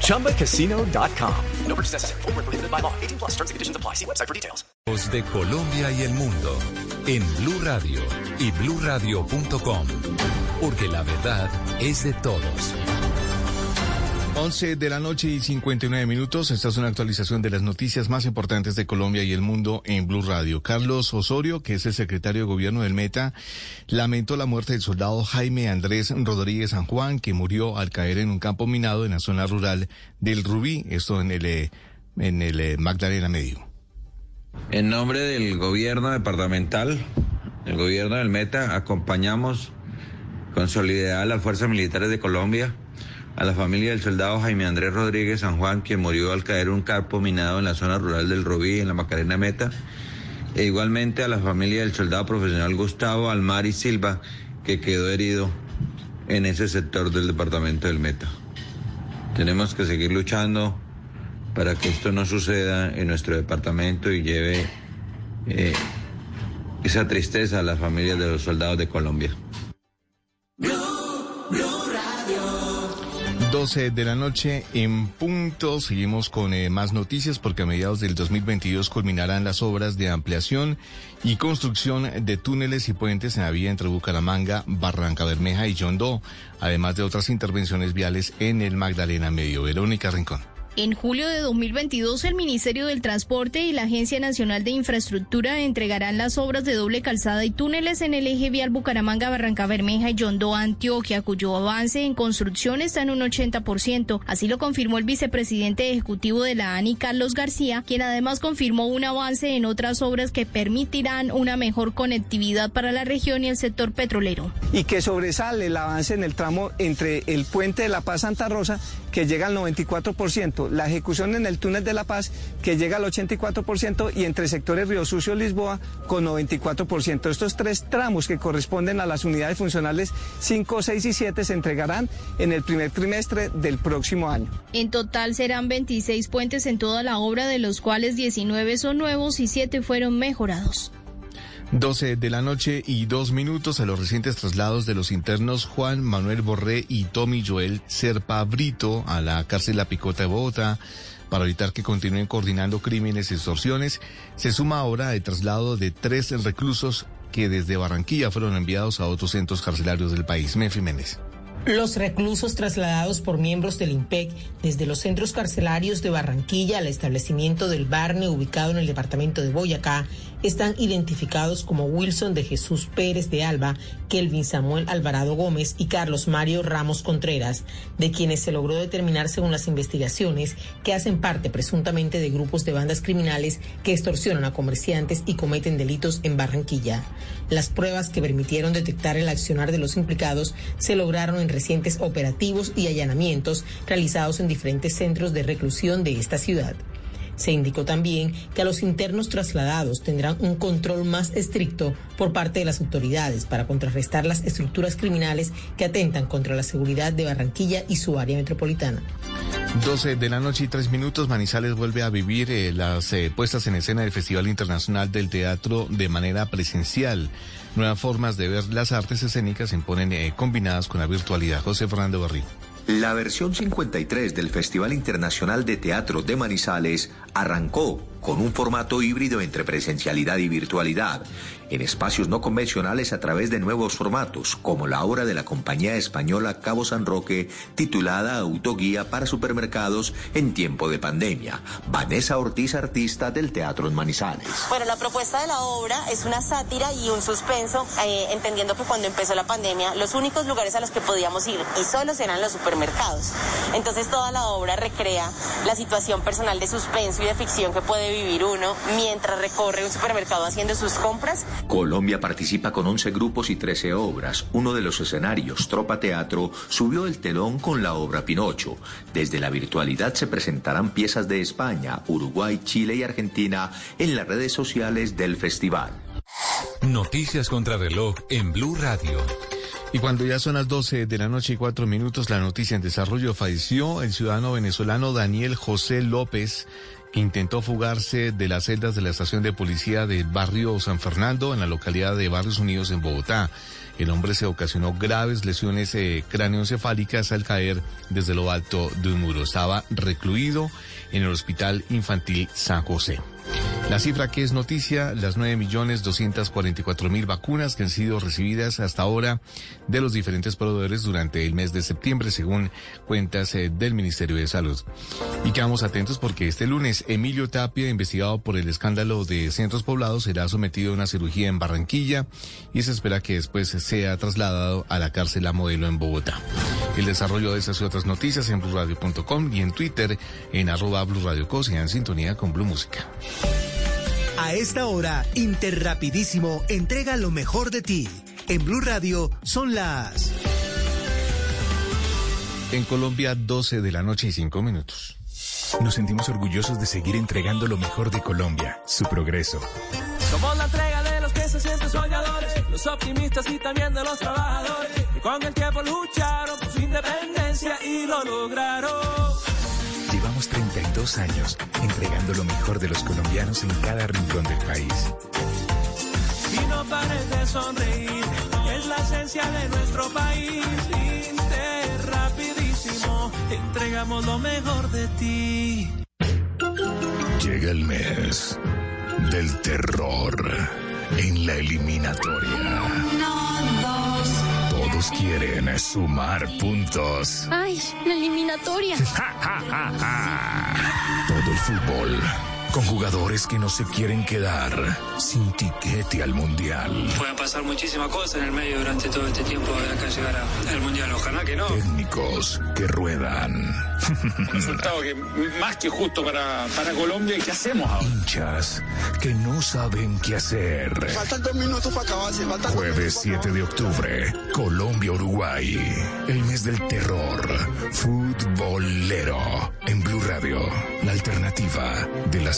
ChumbaCasino.com. No purchase necessary. Full prohibited by law. 18 plus terms and conditions apply. See website for details. De Colombia y el mundo en Blue Radio y BlueRadio.com. Porque la verdad es de todos. 11 de la noche y 59 minutos. Esta es una actualización de las noticias más importantes de Colombia y el mundo en Blue Radio. Carlos Osorio, que es el secretario de gobierno del Meta, lamentó la muerte del soldado Jaime Andrés Rodríguez San Juan, que murió al caer en un campo minado en la zona rural del Rubí, esto en el, eh, en el eh, Magdalena Medio. En nombre del gobierno departamental, el gobierno del Meta, acompañamos con solidaridad a las fuerzas militares de Colombia a la familia del soldado Jaime Andrés Rodríguez San Juan, quien murió al caer un carpo minado en la zona rural del Robí, en la Macarena Meta, e igualmente a la familia del soldado profesional Gustavo Almari Silva, que quedó herido en ese sector del departamento del Meta. Tenemos que seguir luchando para que esto no suceda en nuestro departamento y lleve eh, esa tristeza a las familias de los soldados de Colombia. 12 de la noche en punto. Seguimos con eh, más noticias porque a mediados del 2022 culminarán las obras de ampliación y construcción de túneles y puentes en la vía entre Bucaramanga, Barranca Bermeja y Yondó, además de otras intervenciones viales en el Magdalena Medio. Verónica Rincón. En julio de 2022, el Ministerio del Transporte y la Agencia Nacional de Infraestructura entregarán las obras de doble calzada y túneles en el eje vial Bucaramanga, Barranca Bermeja y Yondó, Antioquia, cuyo avance en construcción está en un 80%. Así lo confirmó el vicepresidente ejecutivo de la ANI, Carlos García, quien además confirmó un avance en otras obras que permitirán una mejor conectividad para la región y el sector petrolero. Y que sobresale el avance en el tramo entre el puente de La Paz Santa Rosa, que llega al 94% la ejecución en el túnel de La Paz, que llega al 84%, y entre sectores Río Sucio Lisboa, con 94%. Estos tres tramos que corresponden a las unidades funcionales 5, 6 y 7 se entregarán en el primer trimestre del próximo año. En total serán 26 puentes en toda la obra, de los cuales 19 son nuevos y 7 fueron mejorados. 12 de la noche y dos minutos a los recientes traslados de los internos Juan Manuel Borré y Tommy Joel Serpa Brito a la cárcel La Picota de Bogotá para evitar que continúen coordinando crímenes y extorsiones. Se suma ahora el traslado de tres reclusos que desde Barranquilla fueron enviados a otros centros carcelarios del país. Mefi Méndez. Los reclusos trasladados por miembros del IMPEC desde los centros carcelarios de Barranquilla al establecimiento del Barne ubicado en el departamento de Boyacá están identificados como Wilson de Jesús Pérez de Alba, Kelvin Samuel Alvarado Gómez y Carlos Mario Ramos Contreras, de quienes se logró determinar según las investigaciones que hacen parte presuntamente de grupos de bandas criminales que extorsionan a comerciantes y cometen delitos en Barranquilla. Las pruebas que permitieron detectar el accionar de los implicados se lograron en recientes operativos y allanamientos realizados en diferentes centros de reclusión de esta ciudad. Se indicó también que a los internos trasladados tendrán un control más estricto por parte de las autoridades para contrarrestar las estructuras criminales que atentan contra la seguridad de Barranquilla y su área metropolitana. 12 de la noche y 3 minutos, Manizales vuelve a vivir eh, las eh, puestas en escena del Festival Internacional del Teatro de manera presencial. Nuevas formas de ver las artes escénicas se imponen eh, combinadas con la virtualidad. José Fernando Barrio. La versión 53 del Festival Internacional de Teatro de Manizales arrancó con un formato híbrido entre presencialidad y virtualidad, en espacios no convencionales a través de nuevos formatos, como la obra de la compañía española Cabo San Roque, titulada Autoguía para supermercados en tiempo de pandemia. Vanessa Ortiz, artista del Teatro en Manizales. Bueno, la propuesta de la obra es una sátira y un suspenso, eh, entendiendo que cuando empezó la pandemia, los únicos lugares a los que podíamos ir y solos eran los supermercados. Entonces toda la obra recrea la situación personal de suspenso y de ficción que puede vivir uno mientras recorre un supermercado haciendo sus compras. Colombia participa con 11 grupos y 13 obras. Uno de los escenarios, Tropa Teatro, subió el telón con la obra Pinocho. Desde la virtualidad se presentarán piezas de España, Uruguay, Chile y Argentina en las redes sociales del festival. Noticias contra reloj en Blue Radio. Y cuando ya son las 12 de la noche y cuatro minutos, la noticia en desarrollo falleció el ciudadano venezolano Daniel José López, intentó fugarse de las celdas de la estación de policía del barrio San Fernando, en la localidad de Barrios Unidos, en Bogotá. El hombre se ocasionó graves lesiones eh, cráneoencefálicas al caer desde lo alto de un muro. Estaba recluido en el Hospital Infantil San José. La cifra que es noticia, las 9.244.000 vacunas que han sido recibidas hasta ahora de los diferentes proveedores durante el mes de septiembre, según cuentas eh, del Ministerio de Salud. Y quedamos atentos porque este lunes Emilio Tapia, investigado por el escándalo de centros poblados, será sometido a una cirugía en Barranquilla y se espera que después sea trasladado a la cárcel a modelo en Bogotá. El desarrollo de estas y otras noticias en blurradio.com y en Twitter en arroba blurradiocos y en sintonía con Blue Música. A esta hora, Interrapidísimo entrega lo mejor de ti. En Blue Radio son las... En Colombia, 12 de la noche y 5 minutos. Nos sentimos orgullosos de seguir entregando lo mejor de Colombia, su progreso. Somos la entrega de los que se sienten soñadores, los optimistas y también de los trabajadores, que con el tiempo lucharon por su independencia y lo lograron. Llevamos 32 años entregando lo mejor de los colombianos en cada rincón del país. Y no pares de sonreír, es la esencia de nuestro país. Inter rapidísimo, entregamos lo mejor de ti. Llega el mes del terror en la eliminatoria. Todos quieren sumar puntos. Ay, la eliminatoria. Todo el fútbol con jugadores que no se quieren quedar sin tiquete al mundial. Pueden pasar muchísimas cosas en el medio durante todo este tiempo de acá llegar a- al mundial. Ojalá que no. Técnicos que ruedan. Resultado que más que justo para, para Colombia. ¿Y qué hacemos ahora? Hinchas que no saben qué hacer. Faltan dos minutos para acabarse. Faltan Jueves 7 de octubre, Colombia-Uruguay. El mes del terror. Futbolero. En Blue Radio. La alternativa de la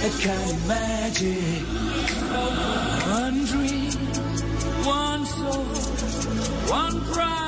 A kind of magic. One dream, one soul, one prize,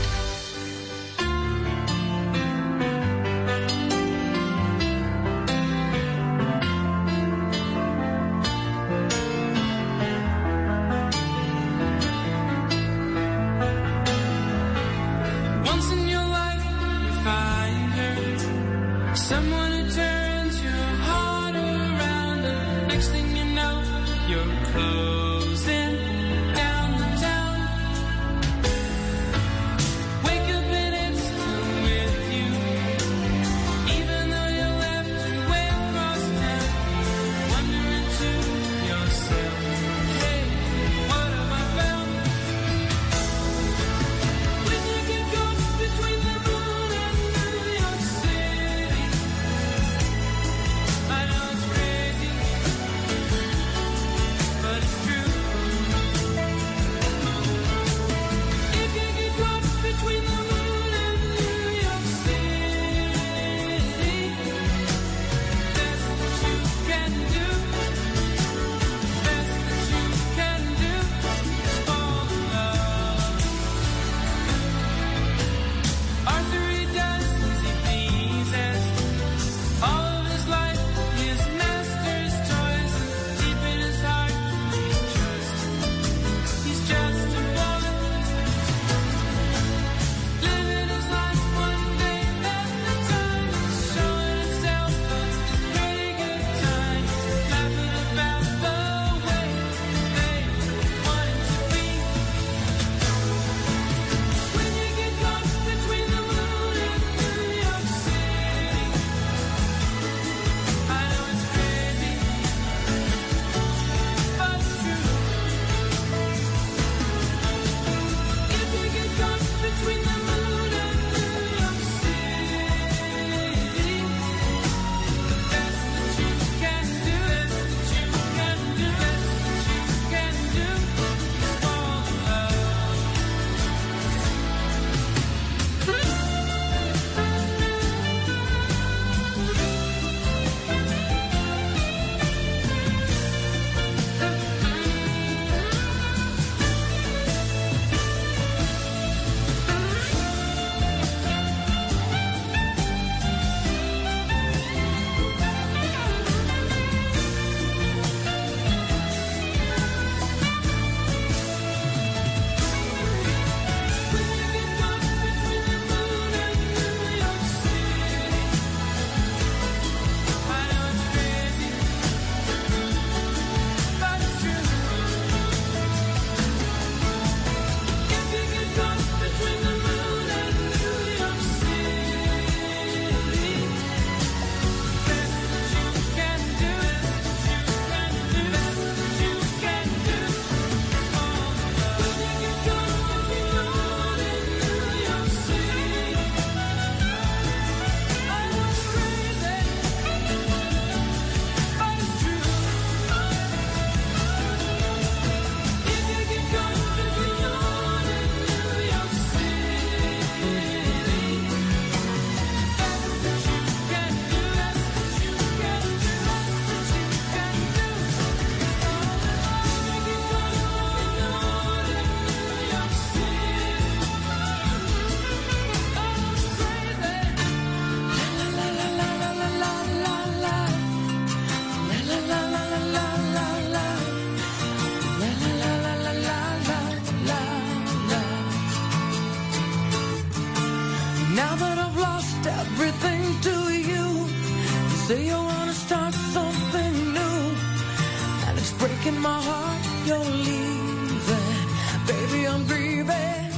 Baby, I'm grieving.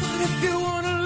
But if you wanna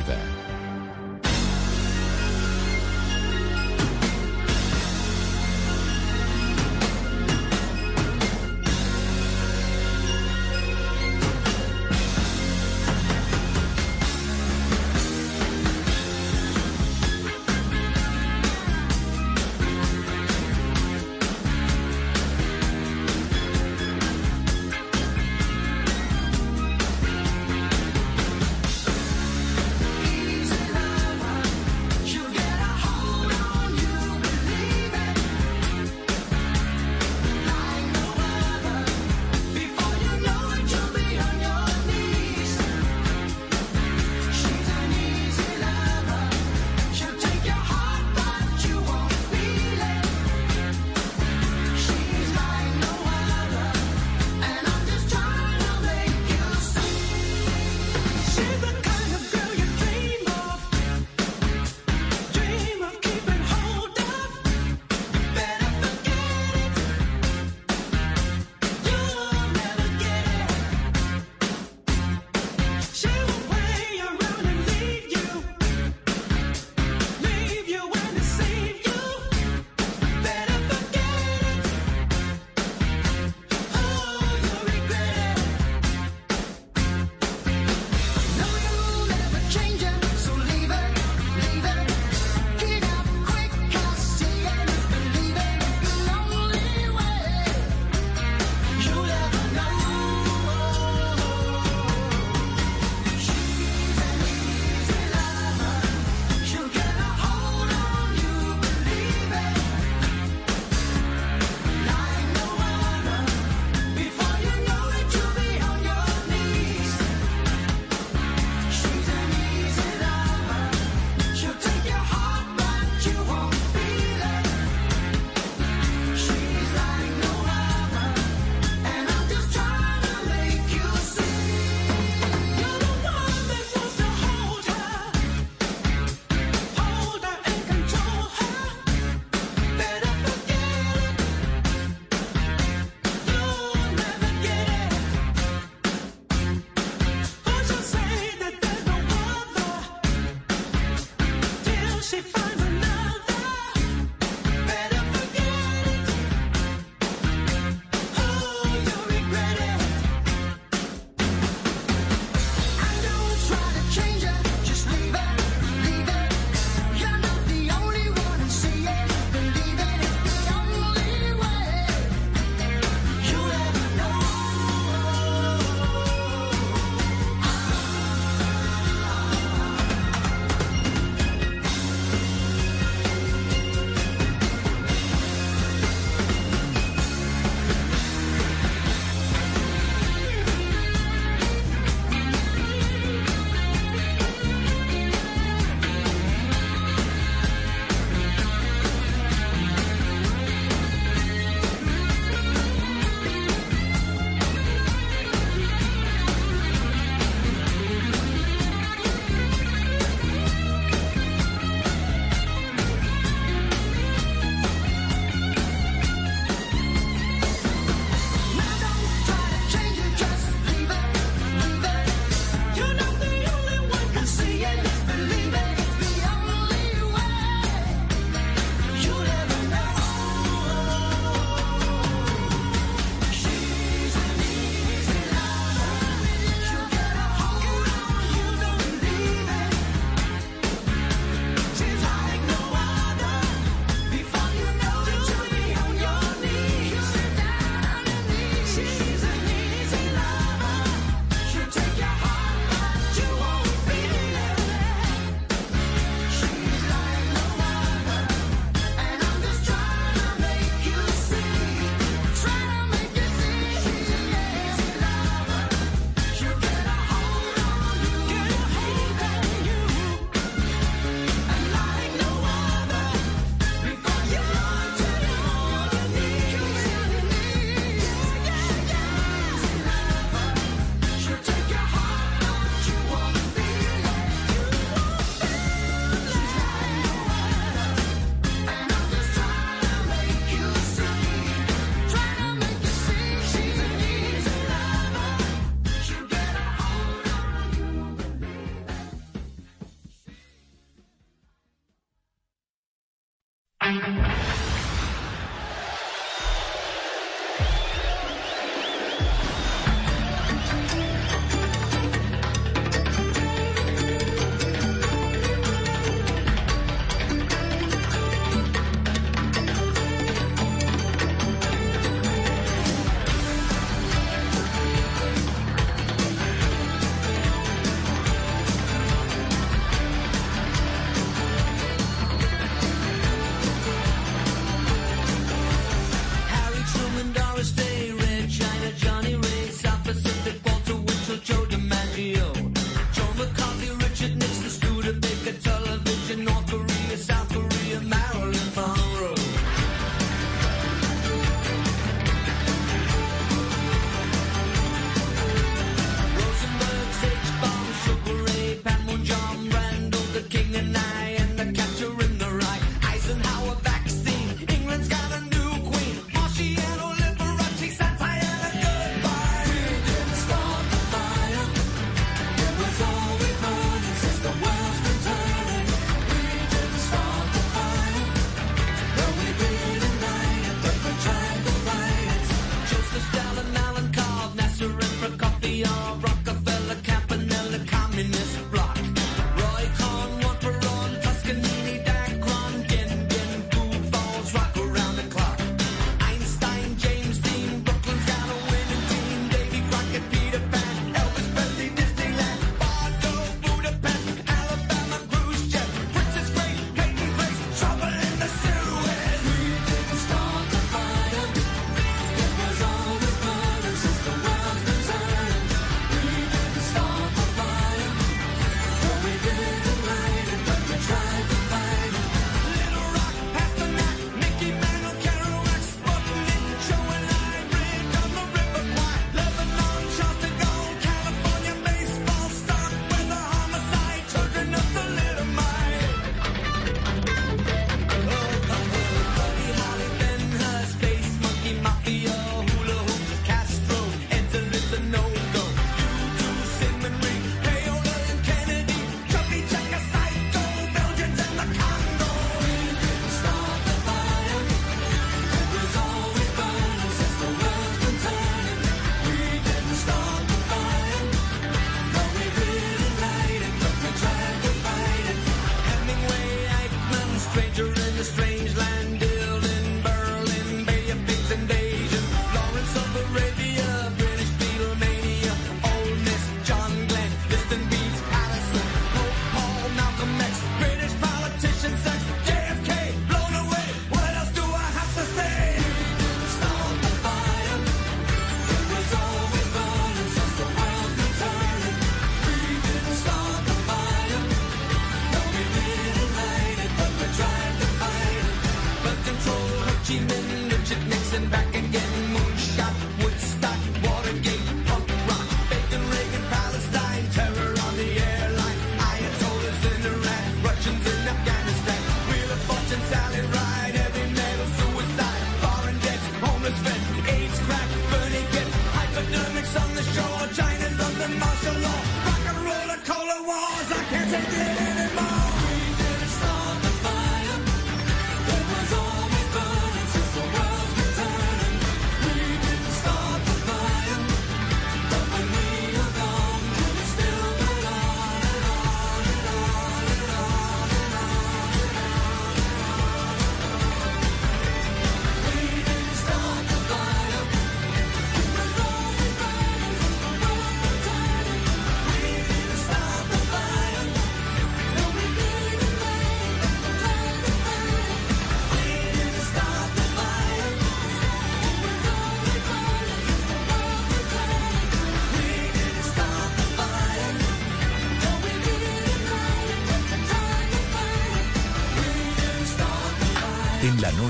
alternativa.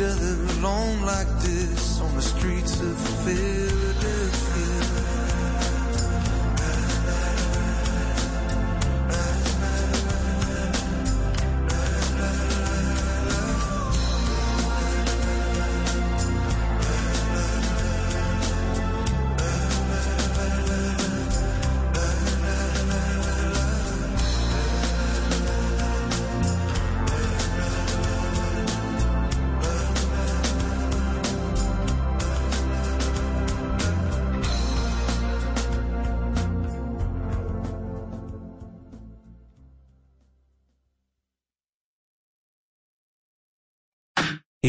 Each other alone like this on the streets of Philadelphia?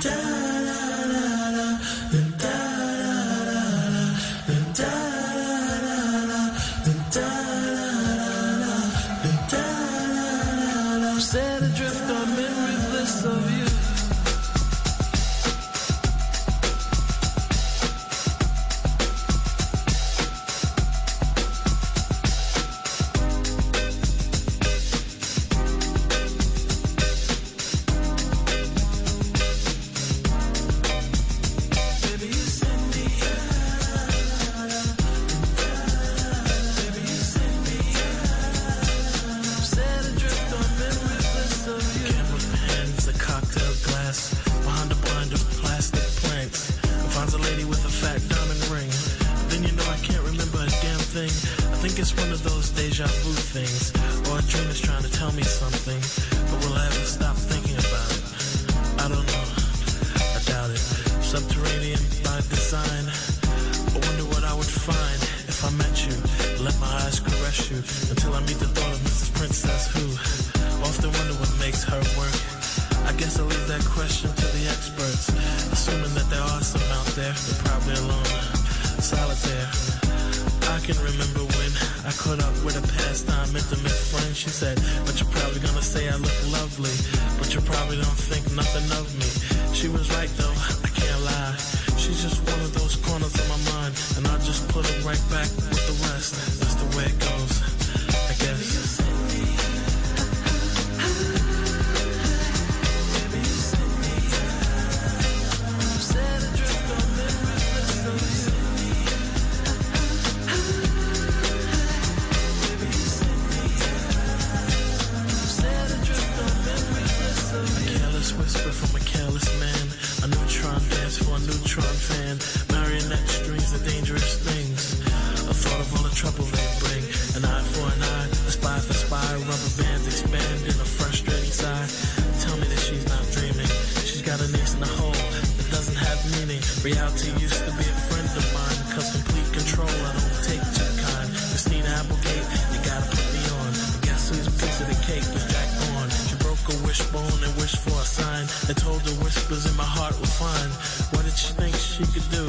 down. Reality used to be a friend of mine, cause complete control I don't take too kind. Christina Applegate, you gotta put me on. Guess whose piece of the cake was Jack on? She broke a wishbone and wished for a sign, and told the whispers in my heart were fine. What did she think she could do?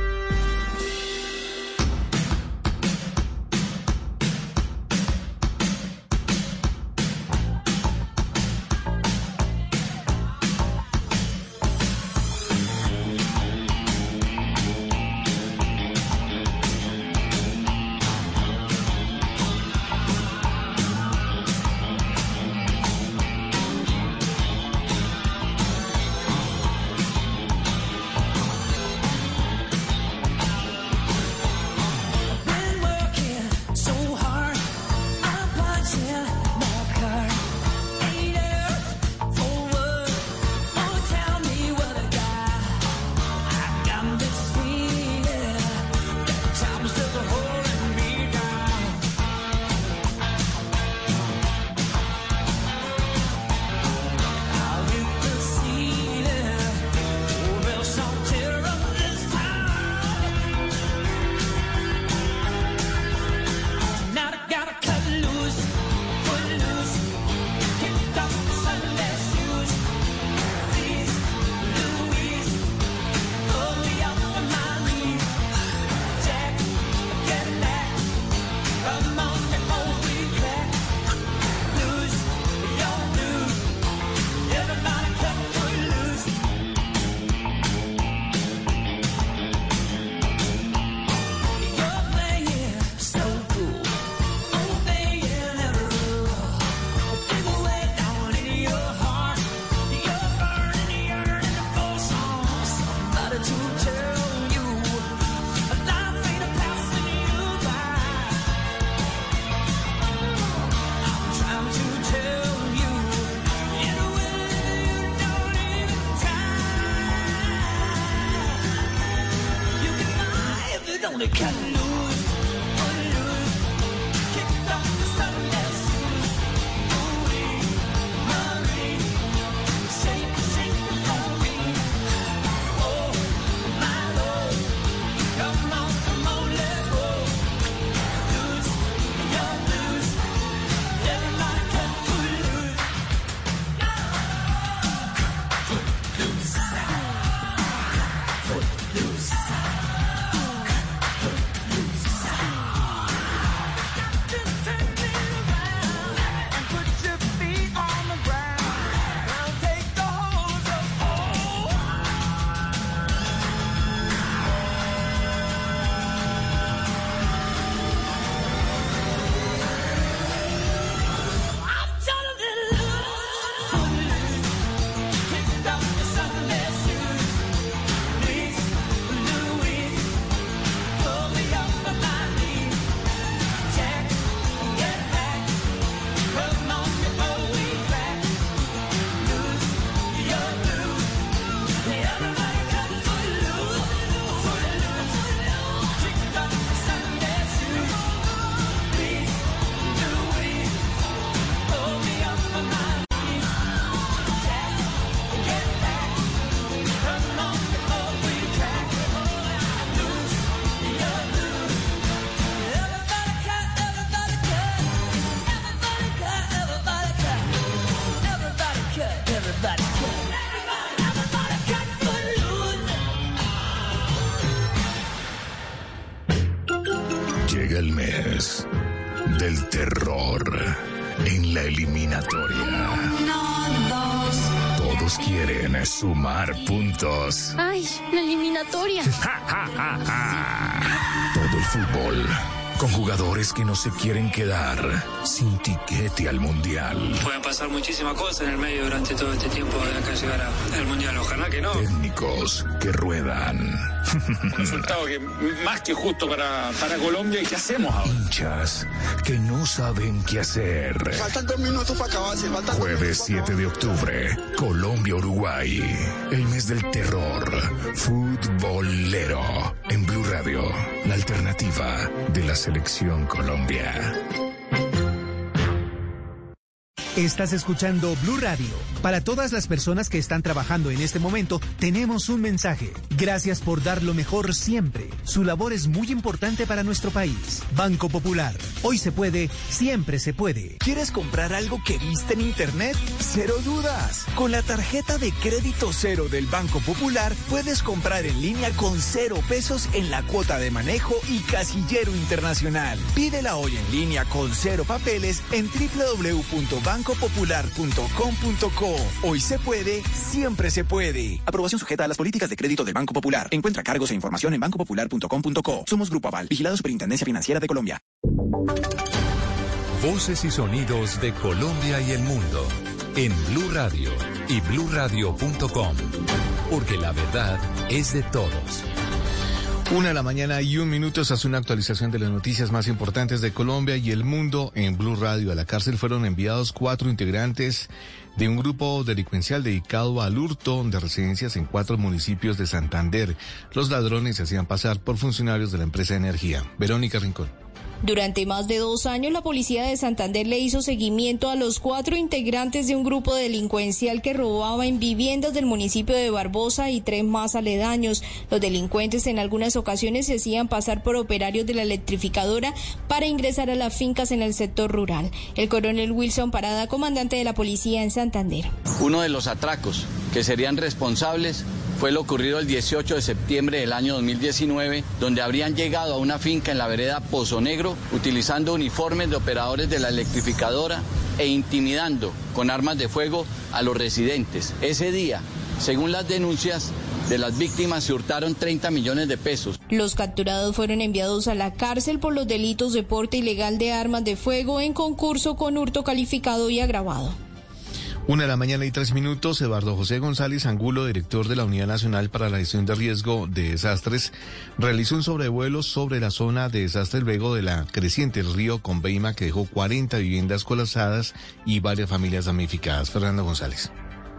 Sumar puntos. Ay, la eliminatoria. Todo el fútbol con jugadores que no se quieren quedar sin tiquete al mundial. Pueden pasar muchísimas cosas en el medio durante todo este tiempo de acá llegar al Mundial. Ojalá que no. Técnicos que ruedan. Resultado que más que justo para, para Colombia. ¿Y qué hacemos ahora? Hinchas que no saben qué hacer. Faltan dos minutos para acabarse. Faltan Jueves 7 de octubre, Colombia-Uruguay. El mes del terror. Futbolero. En Blue Radio, la alternativa de la selección Colombia. Estás escuchando Blue Radio. Para todas las personas que están trabajando en este momento, tenemos un mensaje. Gracias por dar lo mejor siempre. Su labor es muy importante para nuestro país. Banco Popular. Hoy se puede, siempre se puede. ¿Quieres comprar algo que viste en internet? Cero dudas. Con la tarjeta de crédito cero del Banco Popular puedes comprar en línea con cero pesos en la cuota de manejo y casillero internacional. Pídela hoy en línea con cero papeles en www.bancopopular.com.co. Hoy se puede, siempre se puede. Aprobación sujeta a las políticas de crédito del Banco Popular. Encuentra cargos e información en bancopopular.com.co. Somos Grupo Aval, vigilado Superintendencia Financiera de Colombia. Voces y sonidos de Colombia y el mundo en Blue Radio y bluradio.com, porque la verdad es de todos. Una de la mañana y un minuto hace una actualización de las noticias más importantes de Colombia y el mundo en Blue Radio. A la cárcel fueron enviados cuatro integrantes de un grupo delincuencial dedicado al hurto de residencias en cuatro municipios de Santander. Los ladrones se hacían pasar por funcionarios de la empresa de energía. Verónica Rincón. Durante más de dos años, la policía de Santander le hizo seguimiento a los cuatro integrantes de un grupo delincuencial que robaba en viviendas del municipio de Barbosa y tres más aledaños. Los delincuentes en algunas ocasiones se hacían pasar por operarios de la electrificadora para ingresar a las fincas en el sector rural. El coronel Wilson Parada, comandante de la policía en Santander. Uno de los atracos que serían responsables fue lo ocurrido el 18 de septiembre del año 2019, donde habrían llegado a una finca en la vereda Pozo Negro utilizando uniformes de operadores de la electrificadora e intimidando con armas de fuego a los residentes. Ese día, según las denuncias de las víctimas, se hurtaron 30 millones de pesos. Los capturados fueron enviados a la cárcel por los delitos de porte ilegal de armas de fuego en concurso con hurto calificado y agravado. Una de la mañana y tres minutos, Eduardo José González Angulo, director de la Unidad Nacional para la Gestión de Riesgo de Desastres, realizó un sobrevuelo sobre la zona de desastre luego de la creciente del río Conveima que dejó 40 viviendas colapsadas y varias familias damnificadas. Fernando González.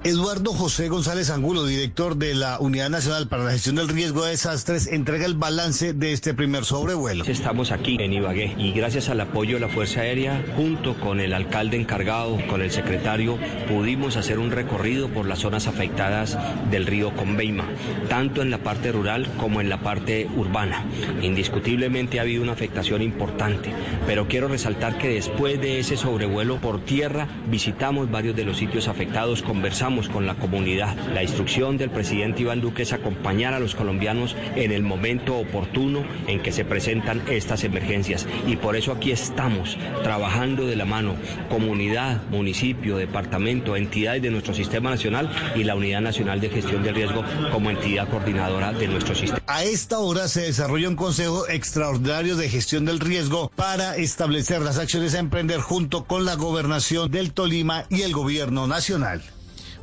Eduardo José González Angulo, director de la Unidad Nacional para la Gestión del Riesgo de Desastres, entrega el balance de este primer sobrevuelo. Estamos aquí en Ibagué y gracias al apoyo de la Fuerza Aérea, junto con el alcalde encargado, con el secretario, pudimos hacer un recorrido por las zonas afectadas del río Conveima, tanto en la parte rural como en la parte urbana. Indiscutiblemente ha habido una afectación importante, pero quiero resaltar que después de ese sobrevuelo por tierra visitamos varios de los sitios afectados, conversamos con la comunidad. La instrucción del presidente Iván Duque es acompañar a los colombianos en el momento oportuno en que se presentan estas emergencias. Y por eso aquí estamos trabajando de la mano, comunidad, municipio, departamento, entidades de nuestro sistema nacional y la Unidad Nacional de Gestión del Riesgo como entidad coordinadora de nuestro sistema. A esta hora se desarrolla un Consejo Extraordinario de Gestión del Riesgo para establecer las acciones a emprender junto con la Gobernación del Tolima y el Gobierno Nacional.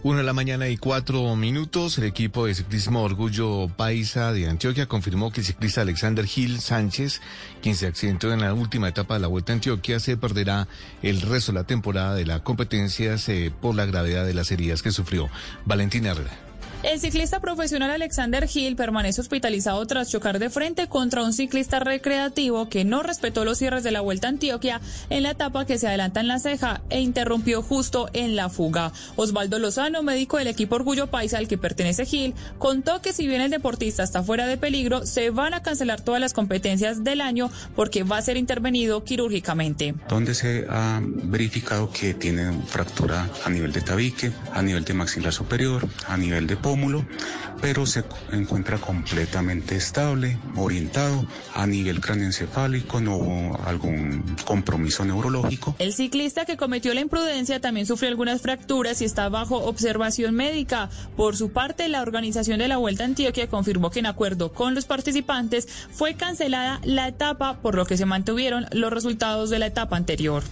Una de la mañana y cuatro minutos, el equipo de ciclismo Orgullo Paisa de Antioquia confirmó que el ciclista Alexander Gil Sánchez, quien se accidentó en la última etapa de la Vuelta a Antioquia, se perderá el resto de la temporada de la competencia eh, por la gravedad de las heridas que sufrió. Valentina Herrera. El ciclista profesional Alexander Hill permanece hospitalizado tras chocar de frente contra un ciclista recreativo que no respetó los cierres de la Vuelta a Antioquia en la etapa que se adelanta en la ceja e interrumpió justo en la fuga. Osvaldo Lozano, médico del equipo Orgullo Paisa al que pertenece Hill, contó que si bien el deportista está fuera de peligro, se van a cancelar todas las competencias del año porque va a ser intervenido quirúrgicamente. Donde se ha verificado que tiene fractura a nivel de tabique, a nivel de maxilar superior, a nivel de pero se encuentra completamente estable, orientado a nivel craneoencefálico, no hubo algún compromiso neurológico. El ciclista que cometió la imprudencia también sufrió algunas fracturas y está bajo observación médica. Por su parte, la organización de la Vuelta a Antioquia confirmó que en acuerdo con los participantes fue cancelada la etapa, por lo que se mantuvieron los resultados de la etapa anterior.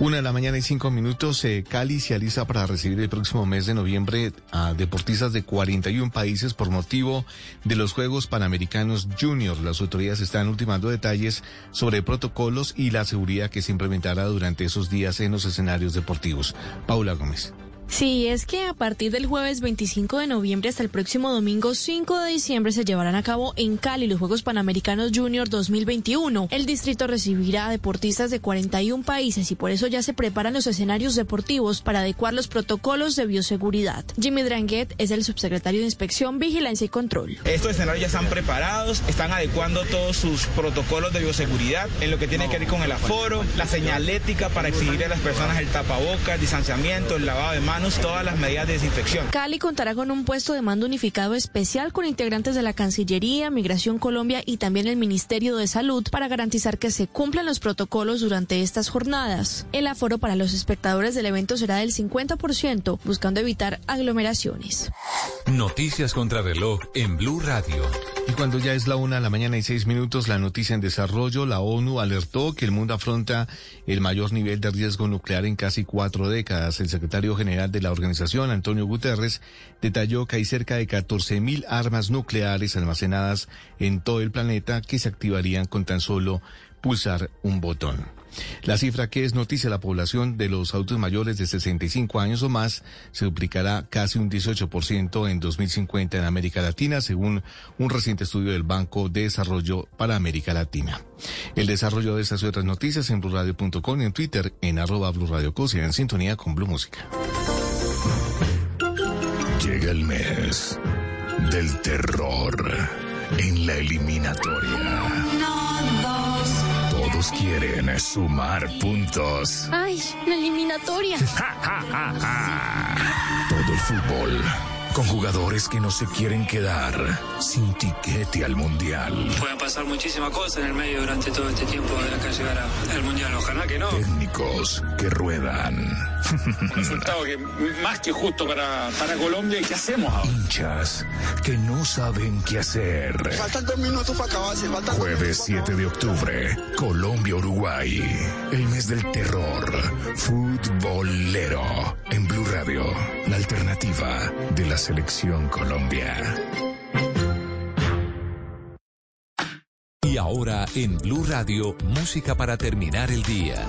Una de la mañana y cinco minutos, eh, Cali se alista para recibir el próximo mes de noviembre a deportistas de 41 países por motivo de los Juegos Panamericanos Junior. Las autoridades están ultimando detalles sobre protocolos y la seguridad que se implementará durante esos días en los escenarios deportivos. Paula Gómez. Sí, es que a partir del jueves 25 de noviembre hasta el próximo domingo 5 de diciembre se llevarán a cabo en Cali los Juegos Panamericanos Junior 2021. El distrito recibirá a deportistas de 41 países y por eso ya se preparan los escenarios deportivos para adecuar los protocolos de bioseguridad. Jimmy Dranguet es el subsecretario de Inspección, Vigilancia y Control. Estos escenarios ya están preparados, están adecuando todos sus protocolos de bioseguridad en lo que tiene que ver con el aforo, la señalética para exigir a las personas el tapabocas, el distanciamiento, el lavado de manos todas las medidas de desinfección. Cali contará con un puesto de mando unificado especial con integrantes de la Cancillería, Migración Colombia y también el Ministerio de Salud para garantizar que se cumplan los protocolos durante estas jornadas. El aforo para los espectadores del evento será del 50%, buscando evitar aglomeraciones. Noticias contra reloj en Blue Radio. Y cuando ya es la una de la mañana y seis minutos, la noticia en desarrollo, la ONU alertó que el mundo afronta el mayor nivel de riesgo nuclear en casi cuatro décadas. El secretario general de la organización, Antonio Guterres, detalló que hay cerca de 14.000 armas nucleares almacenadas en todo el planeta que se activarían con tan solo pulsar un botón. La cifra que es noticia la población de los adultos mayores de 65 años o más se duplicará casi un 18% en 2050 en América Latina, según un reciente estudio del Banco de Desarrollo para América Latina. El desarrollo de estas y otras noticias en blurradio.com y en Twitter en arroba blurradioco y en sintonía con Blue Música. Llega el mes del terror en la eliminatoria. Todos quieren sumar puntos. ¡Ay, la eliminatoria! Todo el fútbol con jugadores que no se quieren quedar sin tiquete al mundial. Pueden pasar muchísimas cosas en el medio durante todo este tiempo de acá llegar al mundial. Ojalá que no. Técnicos que ruedan. Resultado que más que justo para, para Colombia. ¿Y qué hacemos ahora? Hinchas que no saben qué hacer. Faltan dos minutos para acabarse. Faltan Jueves 7 de octubre, Colombia-Uruguay. El mes del terror. Futbolero. En Blue Radio, la alternativa de la selección Colombia. Y ahora en Blue Radio, música para terminar el día